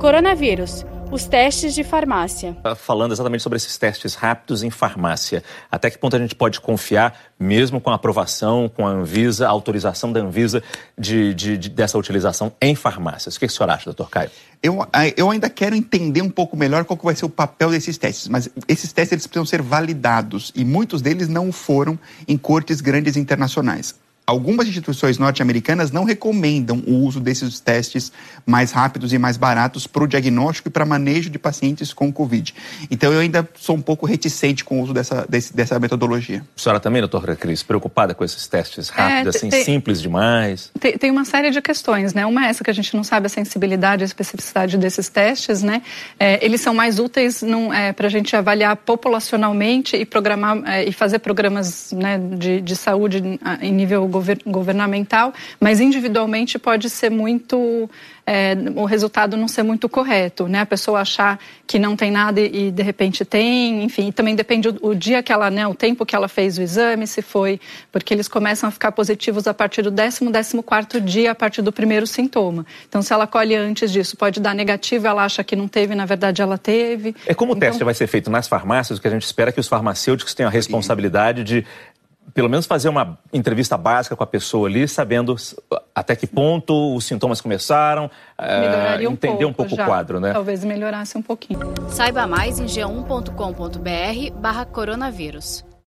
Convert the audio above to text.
Coronavírus os testes de farmácia. Tá falando exatamente sobre esses testes rápidos em farmácia. Até que ponto a gente pode confiar, mesmo com a aprovação, com a Anvisa, a autorização da Anvisa de, de, de dessa utilização em farmácias? O que, que o senhor acha, doutor Caio? Eu, eu ainda quero entender um pouco melhor qual vai ser o papel desses testes, mas esses testes eles precisam ser validados e muitos deles não foram em cortes grandes internacionais algumas instituições norte-americanas não recomendam o uso desses testes mais rápidos e mais baratos para o diagnóstico e para manejo de pacientes com Covid. Então, eu ainda sou um pouco reticente com o uso dessa, desse, dessa metodologia. A senhora também, doutora Cris, preocupada com esses testes rápidos, é, assim, tem, simples demais? Tem, tem, uma série de questões, né? Uma é essa que a gente não sabe a sensibilidade e a especificidade desses testes, né? É, eles são mais úteis é, para a gente avaliar populacionalmente e programar é, e fazer programas né, de, de saúde em nível governamental, mas individualmente pode ser muito é, o resultado não ser muito correto, né? A pessoa achar que não tem nada e, e de repente tem, enfim, também depende o, o, dia que ela, né, o tempo que ela fez o exame, se foi, porque eles começam a ficar positivos a partir do décimo, décimo quarto dia, a partir do primeiro sintoma. Então, se ela colhe antes disso, pode dar negativo, ela acha que não teve, na verdade ela teve. É como então... o teste vai ser feito nas farmácias, o que a gente espera é que os farmacêuticos tenham a responsabilidade de pelo menos fazer uma entrevista básica com a pessoa ali, sabendo até que ponto os sintomas começaram, uh, entender um pouco, um pouco o quadro, né? Talvez melhorasse um pouquinho. Saiba mais em g1.com.br barra coronavírus.